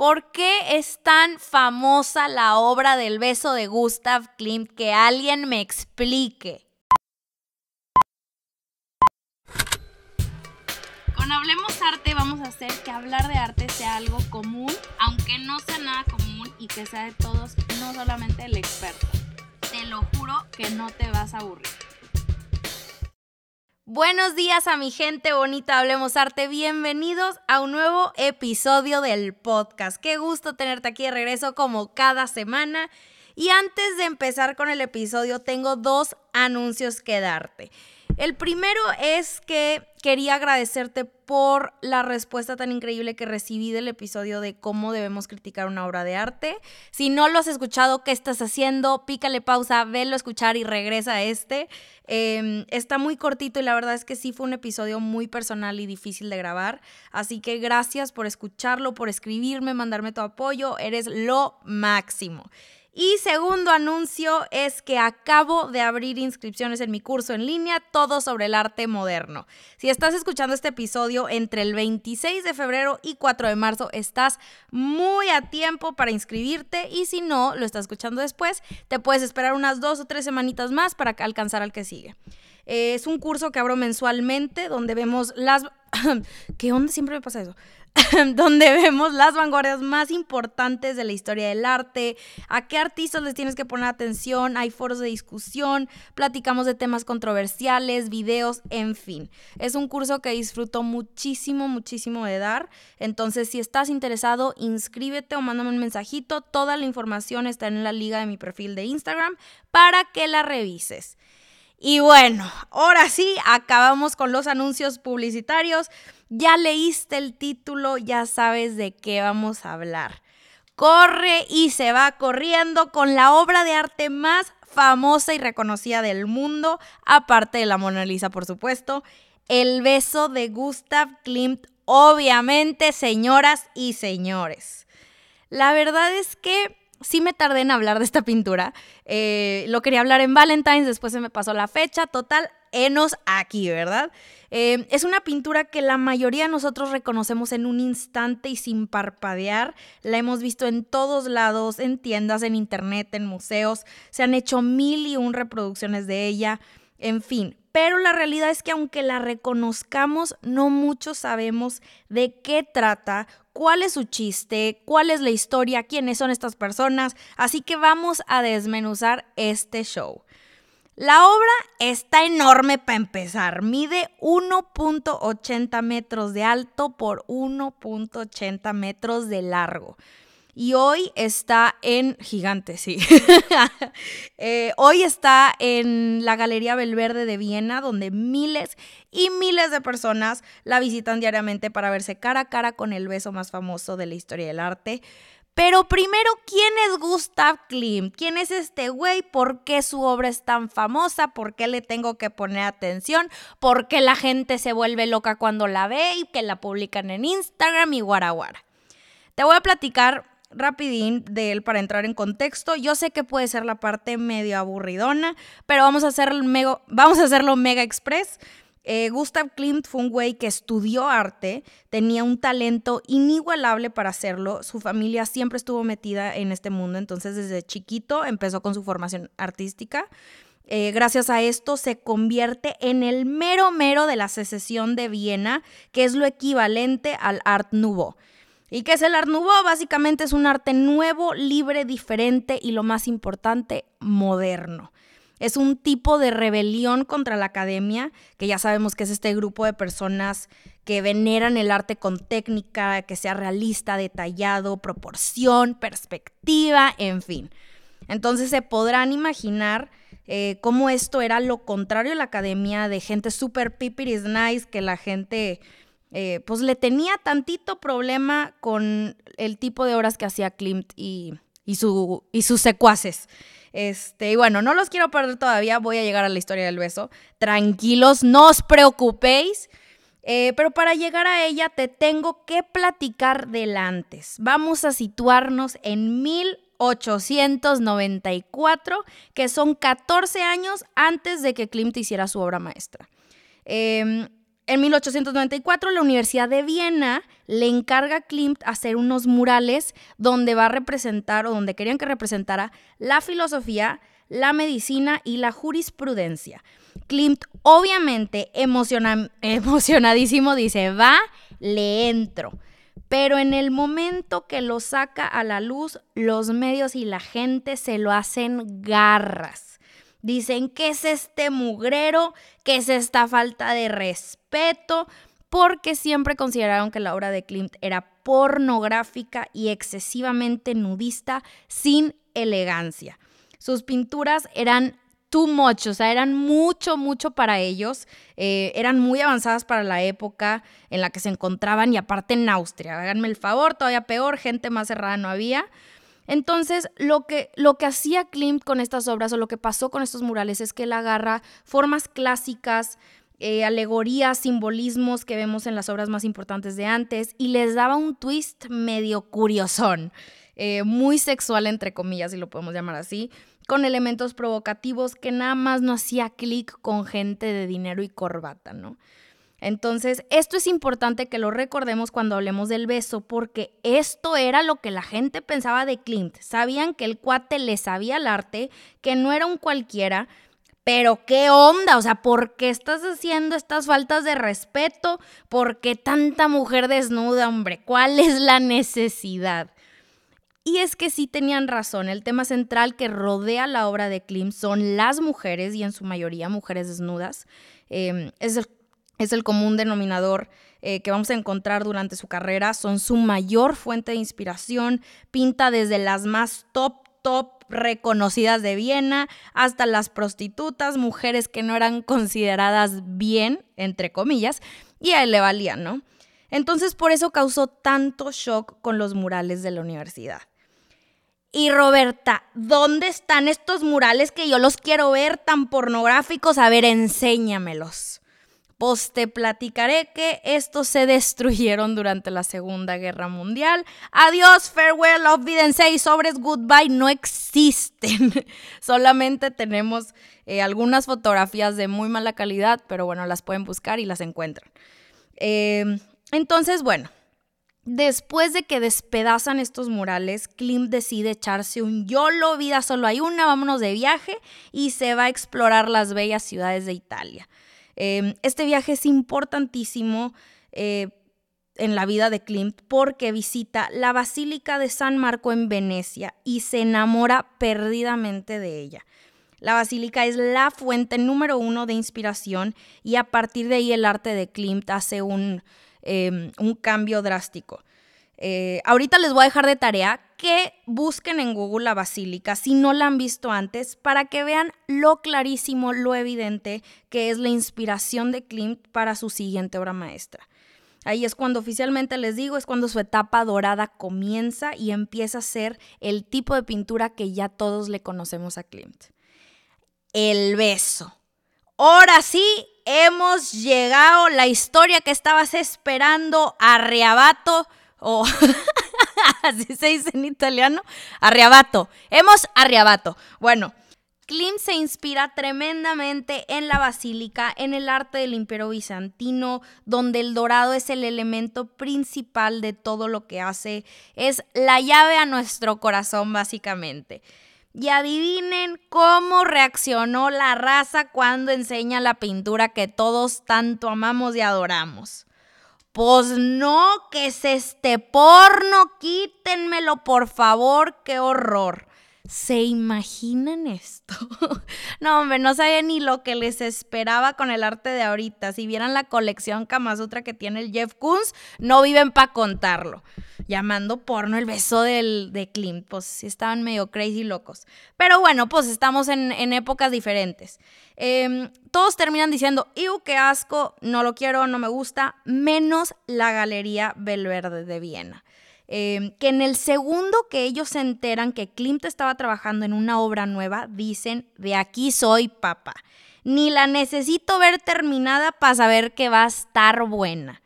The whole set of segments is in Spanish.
¿Por qué es tan famosa la obra del beso de Gustav Klimt? Que alguien me explique. Con Hablemos Arte vamos a hacer que hablar de arte sea algo común, aunque no sea nada común y que sea de todos, no solamente el experto. Te lo juro que no te vas a aburrir. Buenos días a mi gente bonita, Hablemos Arte. Bienvenidos a un nuevo episodio del podcast. Qué gusto tenerte aquí de regreso como cada semana. Y antes de empezar con el episodio, tengo dos anuncios que darte. El primero es que quería agradecerte por la respuesta tan increíble que recibí del episodio de cómo debemos criticar una obra de arte. Si no lo has escuchado, ¿qué estás haciendo? Pícale pausa, velo a escuchar y regresa a este. Em, está muy cortito y la verdad es que sí fue un episodio muy personal y difícil de grabar. Así que gracias por escucharlo, por escribirme, mandarme tu apoyo. Eres lo máximo. Y segundo anuncio es que acabo de abrir inscripciones en mi curso en línea, todo sobre el arte moderno. Si estás escuchando este episodio entre el 26 de febrero y 4 de marzo, estás muy a tiempo para inscribirte y si no, lo estás escuchando después, te puedes esperar unas dos o tres semanitas más para alcanzar al que sigue. Es un curso que abro mensualmente donde vemos las... ¿Qué onda? Siempre me pasa eso. donde vemos las vanguardias más importantes de la historia del arte, a qué artistas les tienes que poner atención, hay foros de discusión, platicamos de temas controversiales, videos, en fin. Es un curso que disfruto muchísimo, muchísimo de dar. Entonces, si estás interesado, inscríbete o mándame un mensajito. Toda la información está en la liga de mi perfil de Instagram para que la revises. Y bueno, ahora sí, acabamos con los anuncios publicitarios. Ya leíste el título, ya sabes de qué vamos a hablar. Corre y se va corriendo con la obra de arte más famosa y reconocida del mundo, aparte de la Mona Lisa, por supuesto, El beso de Gustav Klimt, obviamente, señoras y señores. La verdad es que sí me tardé en hablar de esta pintura. Eh, lo quería hablar en Valentine's, después se me pasó la fecha. Total, enos aquí, ¿verdad? Eh, es una pintura que la mayoría de nosotros reconocemos en un instante y sin parpadear. La hemos visto en todos lados, en tiendas, en internet, en museos. Se han hecho mil y un reproducciones de ella. En fin, pero la realidad es que aunque la reconozcamos, no muchos sabemos de qué trata, cuál es su chiste, cuál es la historia, quiénes son estas personas, así que vamos a desmenuzar este show. La obra está enorme para empezar, mide 1.80 metros de alto por 1.80 metros de largo. Y hoy está en Gigante, sí. Eh, hoy está en la Galería Belverde de Viena, donde miles y miles de personas la visitan diariamente para verse cara a cara con el beso más famoso de la historia del arte. Pero primero, ¿quién es Gustav Klimt? ¿Quién es este güey? ¿Por qué su obra es tan famosa? ¿Por qué le tengo que poner atención? ¿Por qué la gente se vuelve loca cuando la ve y que la publican en Instagram y guaraguara? Te voy a platicar rapidín de él para entrar en contexto. Yo sé que puede ser la parte medio aburridona, pero vamos a, hacer vamos a hacerlo mega express. Eh, Gustav Klimt fue un güey que estudió arte, tenía un talento inigualable para hacerlo. Su familia siempre estuvo metida en este mundo, entonces desde chiquito empezó con su formación artística. Eh, gracias a esto se convierte en el mero mero de la secesión de Viena, que es lo equivalente al Art Nouveau. ¿Y qué es el Art Nouveau? Básicamente es un arte nuevo, libre, diferente y lo más importante, moderno. Es un tipo de rebelión contra la academia, que ya sabemos que es este grupo de personas que veneran el arte con técnica, que sea realista, detallado, proporción, perspectiva, en fin. Entonces se podrán imaginar eh, cómo esto era lo contrario a la academia de gente súper pipiris nice, que la gente eh, pues le tenía tantito problema con el tipo de obras que hacía Klimt y, su, sus secuaces. Este, y bueno, no los quiero perder todavía, voy a llegar a la historia del beso. Tranquilos, no os preocupéis. Eh, pero para llegar a ella te tengo que platicar del antes. Vamos a situarnos en 1894, que son 14 años antes de que Klimt hiciera su obra maestra. Eh, en 1894 la Universidad de Viena le encarga a Klimt hacer unos murales donde va a representar o donde querían que representara la filosofía, la medicina y la jurisprudencia. Klimt obviamente emocionadísimo dice, va, le entro. Pero en el momento que lo saca a la luz, los medios y la gente se lo hacen garras. Dicen, ¿qué es este mugrero? ¿Qué es esta falta de respeto? Porque siempre consideraron que la obra de Klimt era pornográfica y excesivamente nudista, sin elegancia. Sus pinturas eran too much, o sea, eran mucho, mucho para ellos, eh, eran muy avanzadas para la época en la que se encontraban y aparte en Austria, háganme el favor, todavía peor, gente más cerrada no había. Entonces, lo que, lo que hacía Klimt con estas obras o lo que pasó con estos murales es que él agarra formas clásicas, eh, alegorías, simbolismos que vemos en las obras más importantes de antes y les daba un twist medio curiosón, eh, muy sexual entre comillas, si lo podemos llamar así, con elementos provocativos que nada más no hacía clic con gente de dinero y corbata, ¿no? Entonces, esto es importante que lo recordemos cuando hablemos del beso, porque esto era lo que la gente pensaba de Clint. Sabían que el cuate le sabía el arte, que no era un cualquiera, pero qué onda, o sea, ¿por qué estás haciendo estas faltas de respeto? ¿Por qué tanta mujer desnuda, hombre? ¿Cuál es la necesidad? Y es que sí tenían razón, el tema central que rodea la obra de Klim son las mujeres y en su mayoría mujeres desnudas. Em, es, es, el, común denominador eh, que vamos a encontrar durante su carrera, son su mayor fuente de inspiración, pinta desde las más top, top reconocidas de Viena hasta las prostitutas, mujeres que no eran consideradas bien, entre comillas, y a él le valían, ¿no? Entonces por eso causó tanto shock con los murales de la universidad. Y Roberta, ¿dónde están estos murales que yo los quiero ver tan pornográficos? A ver, enséñamelos. Pues te platicaré que estos se destruyeron durante la Segunda Guerra Mundial. Adiós, farewell, olvídense y sobres goodbye no existen. Solamente tenemos eh, algunas fotografías de muy mala calidad, pero bueno, las pueden buscar y las encuentran. Eh, entonces, bueno, Después de que despedazan estos murales, Klim decide echarse un YOLO, vida solo hay una, vámonos de viaje y se va a explorar las bellas ciudades de Italia. Em, este viaje es importantísimo eh, en la vida de Klimt porque visita la Basílica de San Marco en Venecia y se enamora perdidamente de ella. La basílica es la fuente número uno de inspiración y a partir de ahí el arte de Klimt hace un, Em, un cambio drástico. Eh, ahorita les voy a dejar de tarea que busquen en Google la basílica si no la han visto antes para que vean lo clarísimo, lo evidente que es la inspiración de Klimt para su siguiente obra maestra. Ahí es cuando oficialmente les digo, es cuando su etapa dorada comienza y empieza a ser el tipo de pintura que ya todos le conocemos a Klimt. El beso. Ahora sí, hemos llegado, la historia que estabas esperando, arreabato, o así se dice en italiano, arreabato, hemos arreabato. Bueno, Klim se inspira tremendamente en la basílica, en el arte del imperio bizantino, donde el dorado es el elemento principal de todo lo que hace, es la llave a nuestro corazón básicamente. Y adivinen cómo reaccionó la raza cuando enseña la pintura que todos tanto amamos y adoramos. Pues no, que es este porno, quítenmelo por favor, qué horror. ¿Se imaginan esto? no, hombre, no sabía ni lo que les esperaba con el arte de ahorita. Si vieran la colección Kama Sutra que tiene el Jeff Koons, no viven para contarlo. Llamando porno el beso del, de Klimt, pues sí estaban medio crazy locos. Pero bueno, pues estamos en, épocas diferentes. Em, todos terminan diciendo, ¡Iu, qué asco! No lo quiero, no me gusta, menos la Galería Belverde de Viena. Em, que en el segundo que ellos se enteran que Klimt estaba trabajando en una obra nueva, dicen, de aquí soy papá. Ni la necesito ver terminada para saber que va a estar buena.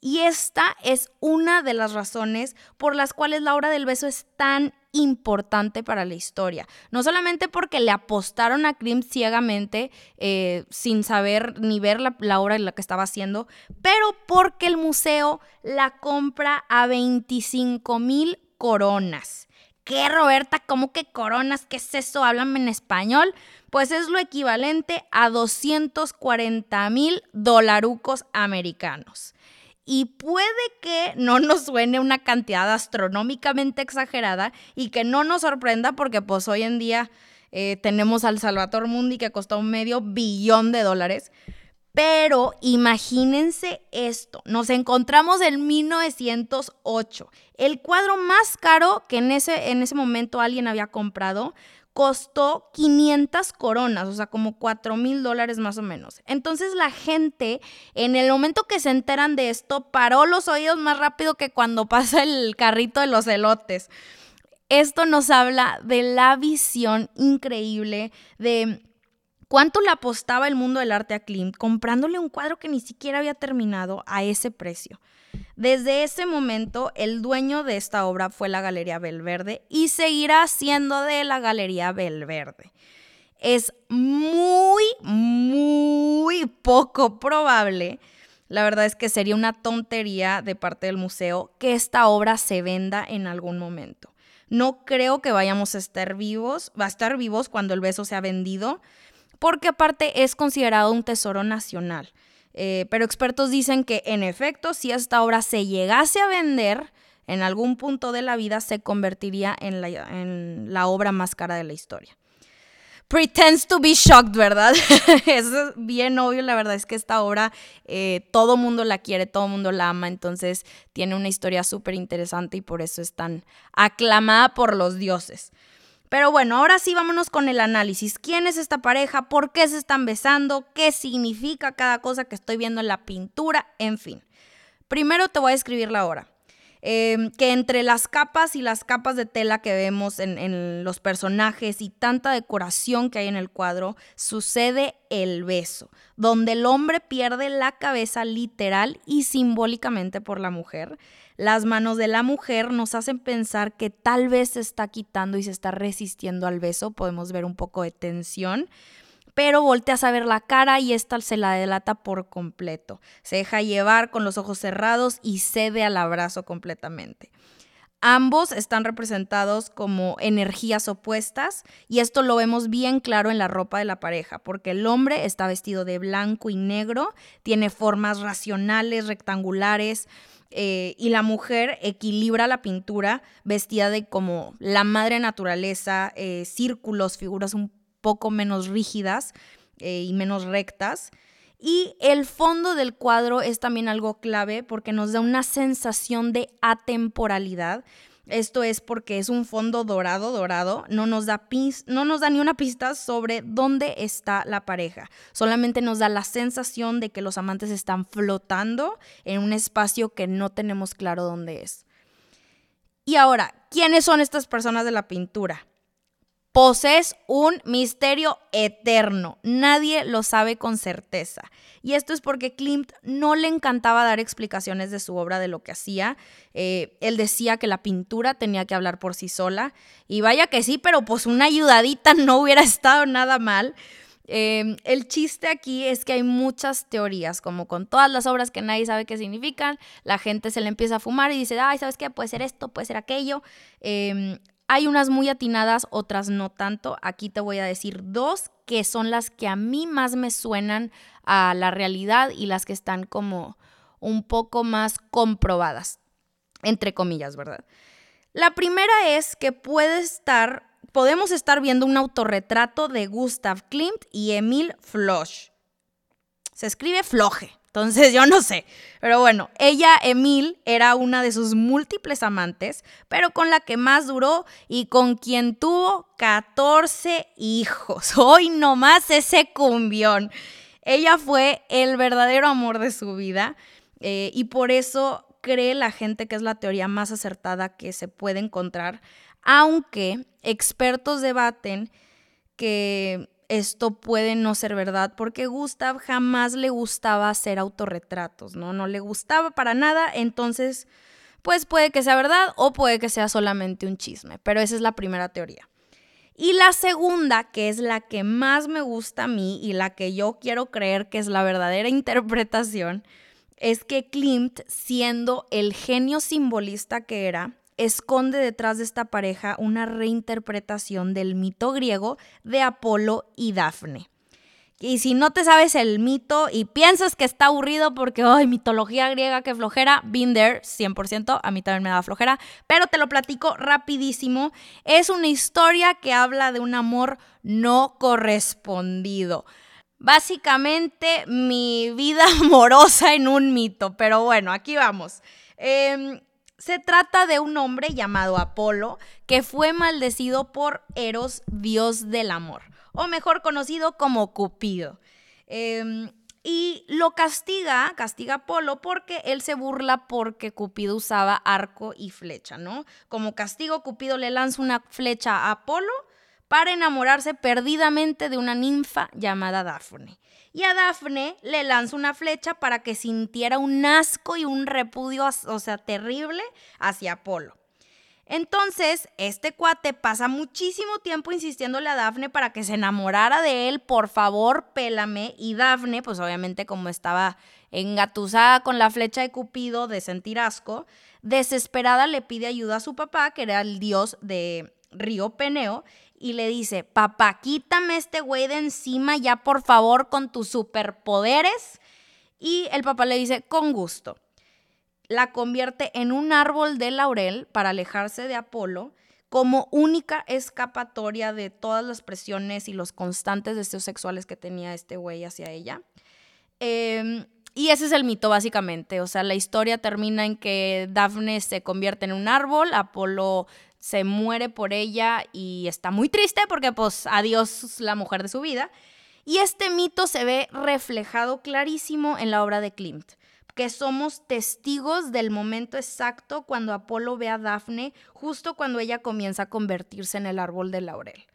Y esta es una de las razones por las cuales la obra del beso es tan importante para la historia. No solamente porque le apostaron a Klimt ciegamente, eh, sin saber ni ver la, la obra en la que estaba haciendo, pero porque el museo la compra a 25 mil coronas. ¿Qué, Roberta? ¿Cómo que coronas? ¿Qué es eso? Háblame en español. Pues es lo equivalente a 240 mil dolarucos americanos. Y puede que no nos suene una cantidad astronómicamente exagerada y que no nos sorprenda porque pues hoy en día eh, tenemos al Salvador Mundi que costó un medio billón de dólares. Pero imagínense esto, nos encontramos en 1908. El cuadro más caro que en ese, en ese momento alguien había comprado costó 500 coronas, o sea, como 4 mil dólares más o menos. Entonces la gente, en el momento que se enteran de esto, paró los oídos más rápido que cuando pasa el carrito de los elotes. Esto nos habla de la visión increíble de cuánto le apostaba el mundo del arte a Klimt comprándole un cuadro que ni siquiera había terminado a ese precio. Desde ese momento, el dueño de esta obra fue la Galería Belverde y seguirá siendo de la Galería Belverde. Es muy, muy poco probable, la verdad es que sería una tontería de parte del museo que esta obra se venda en algún momento. No creo que vayamos a estar vivos, va a estar vivos cuando el beso sea vendido, porque aparte es considerado un tesoro nacional. Eh, pero expertos dicen que en efecto, si esta obra se llegase a vender, en algún punto de la vida se convertiría en la, obra más cara de la historia. Pretends to be shocked, ¿verdad? Es bien obvio, la verdad es que esta obra eh, todo mundo la quiere, todo mundo la ama, entonces tiene una historia súper interesante y por eso es tan aclamada por los dioses. Pero bueno, ahora sí vámonos con el análisis. ¿Quién es esta pareja? ¿Por qué se están besando? ¿Qué significa cada cosa que estoy viendo en la pintura? En fin. Primero te voy a escribir la hora. Em, que entre las capas y las capas de tela que vemos en, en los personajes y tanta decoración que hay en el cuadro, sucede el beso, donde el hombre pierde la cabeza literal y simbólicamente por la mujer las manos de la mujer nos hacen pensar que tal vez se está quitando y se está resistiendo al beso. Podemos ver un poco de tensión. Pero volteas a ver la cara y esta se la delata por completo. Se deja llevar con los ojos cerrados y cede al abrazo completamente. Ambos están representados como energías opuestas y esto lo vemos bien claro en la ropa de la pareja, porque el hombre está vestido de blanco y negro, tiene formas racionales, rectangulares, eh, y la mujer equilibra la pintura vestida de como la madre naturaleza, eh, círculos, figuras un poco menos rígidas eh, y menos rectas. Y el fondo del cuadro es también algo clave porque nos da una sensación de atemporalidad esto es porque es un fondo dorado, dorado, no nos, da no nos da ni una pista sobre dónde está la pareja. Solamente nos da la sensación de que los amantes están flotando en un espacio que no tenemos claro dónde es. Y ahora, ¿quiénes son estas personas de la pintura? Poses un misterio eterno. Nadie lo sabe con certeza. Y esto es porque Klimt no le encantaba dar explicaciones de su obra, de lo que hacía. Eh, él decía que la pintura tenía que hablar por sí sola. Y vaya que sí, pero pues una ayudadita no hubiera estado nada mal. Em, el chiste aquí es que hay muchas teorías, como con todas las obras que nadie sabe qué significan, la gente se le empieza a fumar y dice, ay, ¿sabes qué? Puede ser esto, puede ser aquello. Em, hay unas muy atinadas, otras no tanto. Aquí te voy a decir dos que son las que a mí más me suenan a la realidad y las que están como un poco más comprobadas, entre comillas, ¿verdad? La primera es que puede estar, podemos estar viendo un autorretrato de Gustav Klimt y Emil Floch. Se escribe Floje, entonces yo no sé. Pero bueno, ella, Emil, era una de sus múltiples amantes, pero con la que más duró y con quien tuvo 14 hijos. Hoy nomás ese cumbión. Ella fue el verdadero amor de su vida eh, y por eso cree la gente que es la teoría más acertada que se puede encontrar, aunque expertos debaten que esto puede no ser verdad porque Gustav jamás le gustaba hacer autorretratos, ¿no? No le gustaba para nada, entonces pues puede que sea verdad o puede que sea solamente un chisme, pero esa es la primera teoría. Y la segunda, que es la que más me gusta a mí y la que yo quiero creer que es la verdadera interpretación, es que Klimt, siendo el genio simbolista que era, esconde detrás de esta pareja una reinterpretación del mito griego de Apolo y Dafne. Y si no te sabes el mito y piensas que está aburrido porque, ay, mitología griega, qué flojera, been there, 100%, a mí también me da flojera, pero te lo platico rapidísimo. Es una historia que habla de un amor no correspondido. Básicamente mi vida amorosa en un mito, pero bueno, aquí vamos. Em, se trata de un hombre llamado Apolo que fue maldecido por Eros, dios del amor o mejor conocido como Cupido. Em, y lo castiga, castiga a Apolo porque él se burla porque Cupido usaba arco y flecha, ¿no? Como castigo, Cupido le lanza una flecha a Apolo para enamorarse perdidamente de una ninfa llamada Dafne. Y a Dafne le lanza una flecha para que sintiera un asco y un repudio, o sea, terrible hacia Apolo. Entonces, este cuate pasa muchísimo tiempo insistiéndole a Dafne para que se enamorara de él, por favor, pélame. Y Dafne, pues obviamente como estaba engatusada con la flecha de Cupido de sentir asco, desesperada le pide ayuda a su papá, que era el dios de Río Peneo, y le dice, papá, quítame este güey de encima ya por favor con tus superpoderes. Y el papá le dice, con gusto la convierte en un árbol de laurel para alejarse de Apolo como única escapatoria de todas las presiones y los constantes deseos sexuales que tenía este güey hacia ella. Em, y ese es el mito, básicamente. O sea, la historia termina en que Daphne se convierte en un árbol, Apolo se muere por ella y está muy triste porque, pues, adiós la mujer de su vida. Y este mito se ve reflejado clarísimo en la obra de Klimt que somos testigos del momento exacto cuando Apolo ve a Dafne, justo cuando ella comienza a convertirse en el árbol de laurel.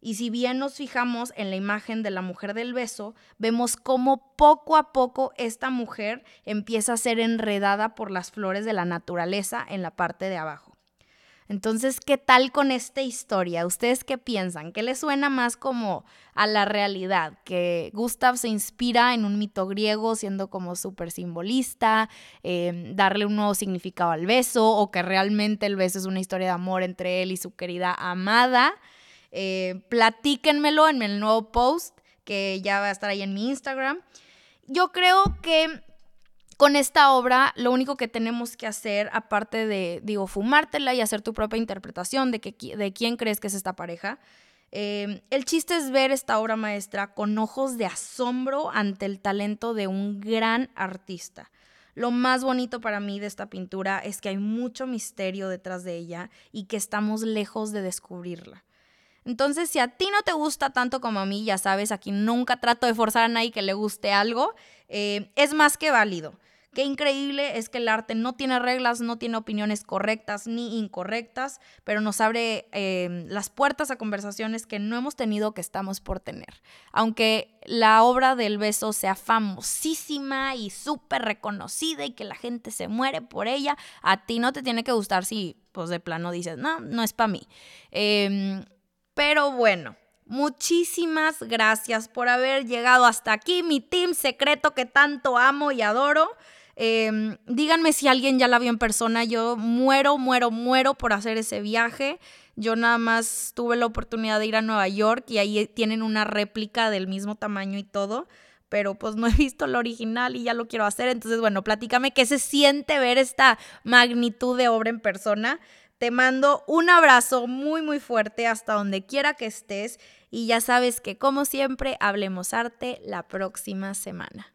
Y si bien nos fijamos en la imagen de la mujer del beso, vemos cómo poco a poco esta mujer empieza a ser enredada por las flores de la naturaleza en la parte de abajo. Entonces, ¿qué tal con esta historia? ¿Ustedes qué piensan? ¿Qué les suena más como a la realidad? ¿Que Gustav se inspira en un mito griego siendo como súper simbolista, em, darle un nuevo significado al beso o que realmente el beso es una historia de amor entre él y su querida amada? Eh, platíquenmelo en el nuevo post que ya va a estar ahí en mi Instagram. Yo creo que con esta obra lo único que tenemos que hacer, aparte de, digo, fumártela y hacer tu propia interpretación de, que, de quién crees que es esta pareja, em, el chiste es ver esta obra maestra con ojos de asombro ante el talento de un gran artista. Lo más bonito para mí de esta pintura es que hay mucho misterio detrás de ella y que estamos lejos de descubrirla. Entonces, si a ti no te gusta tanto como a mí, ya sabes, aquí nunca trato de forzar a nadie que le guste algo, eh, es más que válido. Qué increíble es que el arte no tiene reglas, no tiene opiniones correctas ni incorrectas, pero nos abre em, las puertas a conversaciones que no hemos tenido que estamos por tener. Aunque la obra del beso sea famosísima y súper reconocida y que la gente se muere por ella, a ti no te tiene que gustar si pues de plano dices, no, no es para mí. Em, pero bueno. Muchísimas gracias por haber llegado hasta aquí, mi team secreto que tanto amo y adoro. Em, díganme si alguien ya la vio en persona. Yo muero, muero, muero por hacer ese viaje. Yo nada más tuve la oportunidad de ir a Nueva York y ahí tienen una réplica del mismo tamaño y todo. Pero pues no he visto el original y ya lo quiero hacer. Entonces, bueno, platícame qué se siente ver esta magnitud de obra en persona. Te mando un abrazo muy, muy fuerte hasta donde quiera que estés. Y ya sabes que, como siempre, hablemos arte la próxima semana.